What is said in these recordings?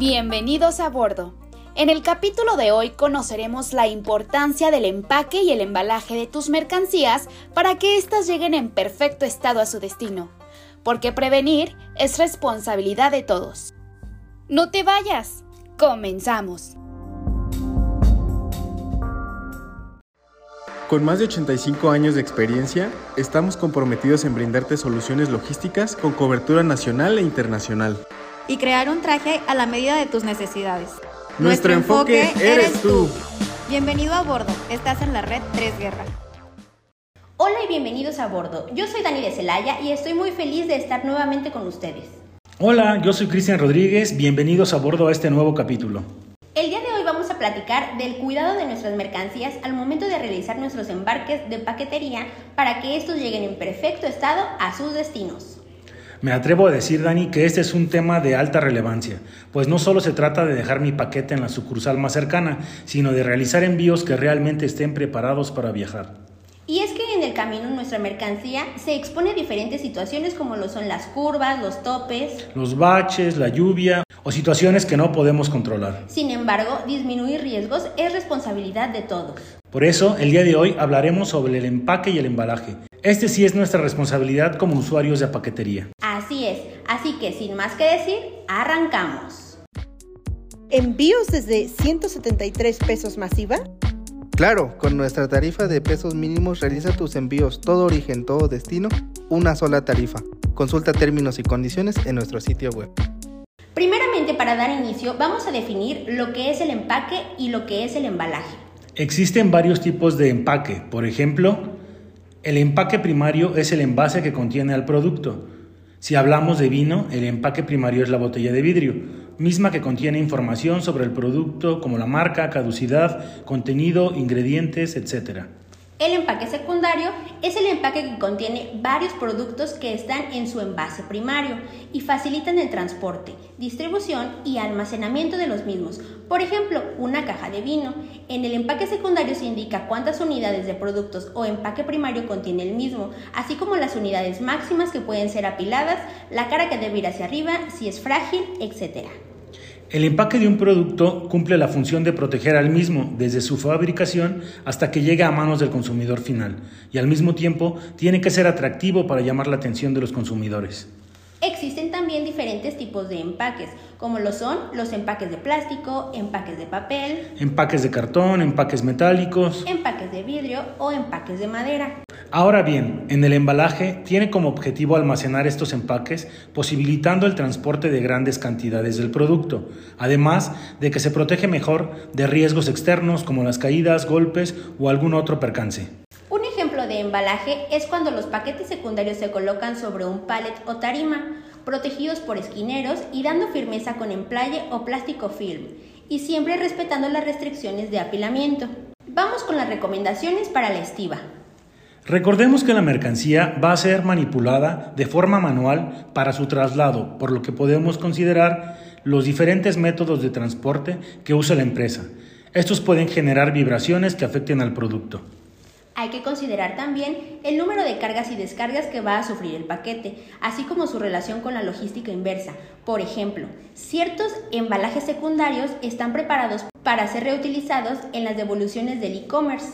Bienvenidos a bordo. En el capítulo de hoy conoceremos la importancia del empaque y el embalaje de tus mercancías para que éstas lleguen en perfecto estado a su destino, porque prevenir es responsabilidad de todos. No te vayas, comenzamos. Con más de 85 años de experiencia, estamos comprometidos en brindarte soluciones logísticas con cobertura nacional e internacional. Y crear un traje a la medida de tus necesidades. Nuestro, enfoque, eres tú. Bienvenido a bordo, estás en la red 3 Guerra. Hola y bienvenidos a bordo. Yo soy Dani de Celaya y estoy muy feliz de estar nuevamente con ustedes. Hola, yo soy Cristian Rodríguez, bienvenidos a bordo a este nuevo capítulo. El día de hoy vamos a platicar del cuidado de nuestras mercancías al momento de realizar nuestros embarques de paquetería para que estos lleguen en perfecto estado a sus destinos. Me atrevo a decir, Dani, que este es un tema de alta relevancia, pues no solo se trata de dejar mi paquete en la sucursal más cercana, sino de realizar envíos que realmente estén preparados para viajar. Y es que en el camino nuestra mercancía se expone a diferentes situaciones como lo son las curvas, los topes, Los baches, la lluvia o situaciones que no podemos controlar. Sin embargo, disminuir riesgos es responsabilidad de todos. Por eso, el día de hoy hablaremos sobre el empaque y el embalaje. Este sí es nuestra responsabilidad como usuarios de paquetería. Así que sin más que decir, arrancamos. ¿Envíos desde 173 pesos masiva? Claro, con nuestra tarifa de pesos mínimos realiza tus envíos todo origen, todo destino, una sola tarifa. Consulta términos y condiciones en nuestro sitio web. Primeramente, para dar inicio, vamos a definir lo que es el empaque y lo que es el embalaje. Existen varios tipos de empaque. Por ejemplo, el empaque primario es el envase que contiene al producto. Si hablamos de vino, el empaque primario es la botella de vidrio, misma que contiene información sobre el producto como la marca, caducidad, contenido, ingredientes, etc. El empaque secundario es el empaque que contiene varios productos que están en su envase primario y facilitan el transporte, distribución y almacenamiento de los mismos. Por ejemplo, una caja de vino. En el empaque secundario se indica cuántas unidades de productos o empaque primario contiene el mismo, así como las unidades máximas que pueden ser apiladas, la cara que debe ir hacia arriba, si es frágil, etc. El empaque de un producto cumple la función de proteger al mismo desde su fabricación hasta que llega a manos del consumidor final y al mismo tiempo tiene que ser atractivo para llamar la atención de los consumidores. Existen también diferentes tipos de empaques, como lo son los empaques de plástico, empaques de papel, Empaques de cartón, empaques metálicos. empaques de vidrio o empaques de madera. Ahora bien, en el embalaje tiene como objetivo almacenar estos empaques, posibilitando el transporte de grandes cantidades del producto, además de que se protege mejor de riesgos externos como las caídas, golpes o algún otro percance. Un ejemplo de embalaje es cuando los paquetes secundarios se colocan sobre un pallet o tarima, protegidos por esquineros y dando firmeza con emplaye o plástico film, y siempre respetando las restricciones de apilamiento. Vamos con las recomendaciones para la estiva. Recordemos que la mercancía va a ser manipulada de forma manual para su traslado, por lo que podemos considerar los diferentes métodos de transporte que usa la empresa. Estos pueden generar vibraciones que afecten al producto. Hay que considerar también el número de cargas y descargas que va a sufrir el paquete, así como su relación con la logística inversa. Por ejemplo, ciertos embalajes secundarios están preparados para ser reutilizados en las devoluciones del e-commerce.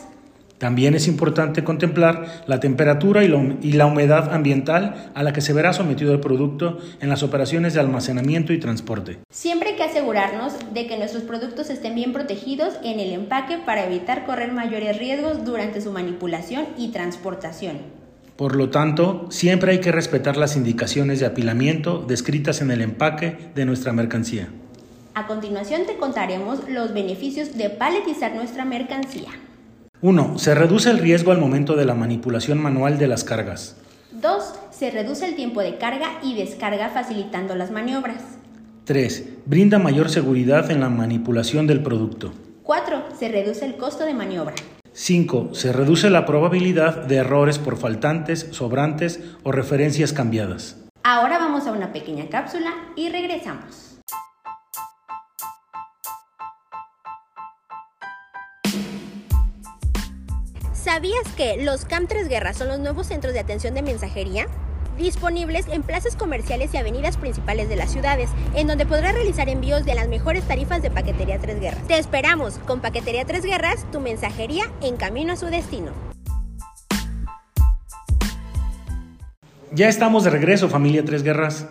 También es importante contemplar la temperatura y la humedad ambiental a la que se verá sometido el producto en las operaciones de almacenamiento y transporte. Siempre hay que asegurarnos de que nuestros productos estén bien protegidos en el empaque para evitar correr mayores riesgos durante su manipulación y transportación. Por lo tanto, siempre hay que respetar las indicaciones de apilamiento descritas en el empaque de nuestra mercancía. A continuación te contaremos los beneficios de paletizar nuestra mercancía. 1. Se reduce el riesgo al momento de la manipulación manual de las cargas. 2. Se reduce el tiempo de carga y descarga facilitando las maniobras. 3. Brinda mayor seguridad en la manipulación del producto. 4. Se reduce el costo de maniobra. 5. Se reduce la probabilidad de errores por faltantes, sobrantes o referencias cambiadas. Ahora vamos a una pequeña cápsula y regresamos. ¿Sabías que los CAM 3 Guerras son los nuevos centros de atención de mensajería? disponibles en plazas comerciales y avenidas principales de las ciudades, en donde podrás realizar envíos de las mejores tarifas de Paquetería Tres Guerras. Te esperamos con Paquetería Tres Guerras, tu mensajería en camino a su destino. Ya estamos de regreso, familia Tres Guerras.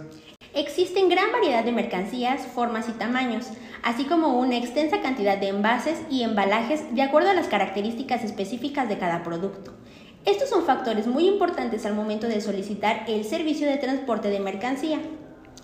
Existen gran variedad de mercancías, formas y tamaños, así como una extensa cantidad de envases y embalajes de acuerdo a las características específicas de cada producto. Estos son factores muy importantes al momento de solicitar el servicio de transporte de mercancía.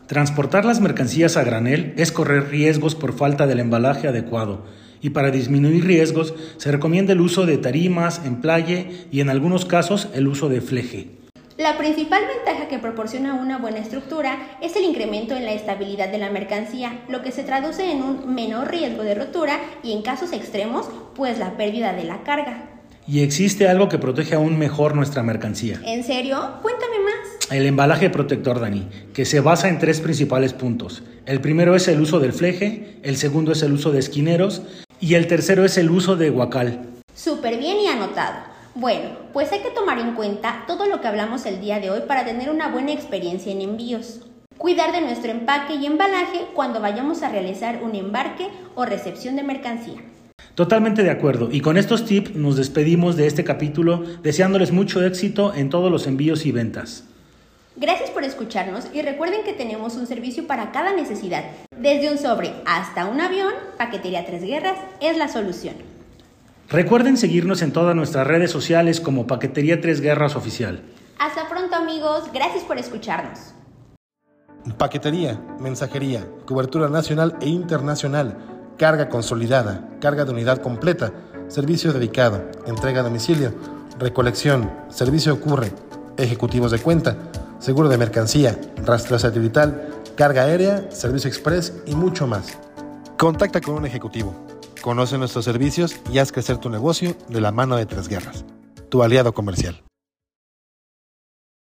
Transportar las mercancías a granel es correr riesgos por falta del embalaje adecuado y para disminuir riesgos se recomienda el uso de tarimas, emplaye y en algunos casos el uso de fleje. La principal ventaja que proporciona una buena estructura es el incremento en la estabilidad de la mercancía, lo que se traduce en un menor riesgo de rotura y en casos extremos, pues la pérdida de la carga. Y existe algo que protege aún mejor nuestra mercancía. ¿En serio? Cuéntame más. El embalaje protector, Dani, que se basa en tres principales puntos. El primero es el uso del fleje, el segundo es el uso de esquineros y el tercero es el uso de guacal. Súper bien y anotado. Bueno, pues hay que tomar en cuenta todo lo que hablamos el día de hoy para tener una buena experiencia en envíos. Cuidar de nuestro empaque y embalaje cuando vayamos a realizar un embarque o recepción de mercancía. Totalmente de acuerdo. Y con estos tips nos despedimos de este capítulo deseándoles mucho éxito en todos los envíos y ventas. Gracias por escucharnos y recuerden que tenemos un servicio para cada necesidad. Desde un sobre hasta un avión, Paquetería Tres Guerras es la solución. Recuerden seguirnos en todas nuestras redes sociales como Paquetería Tres Guerras Oficial. Hasta pronto amigos, gracias por escucharnos. Paquetería, mensajería, cobertura nacional e internacional carga consolidada, carga de unidad completa, servicio dedicado, entrega a domicilio, recolección, servicio ocurre, ejecutivos de cuenta, seguro de mercancía, rastro satelital, carga aérea, servicio express y mucho más. Contacta con un ejecutivo. Conoce nuestros servicios y haz crecer tu negocio de la mano de Tres Guerras, tu aliado comercial.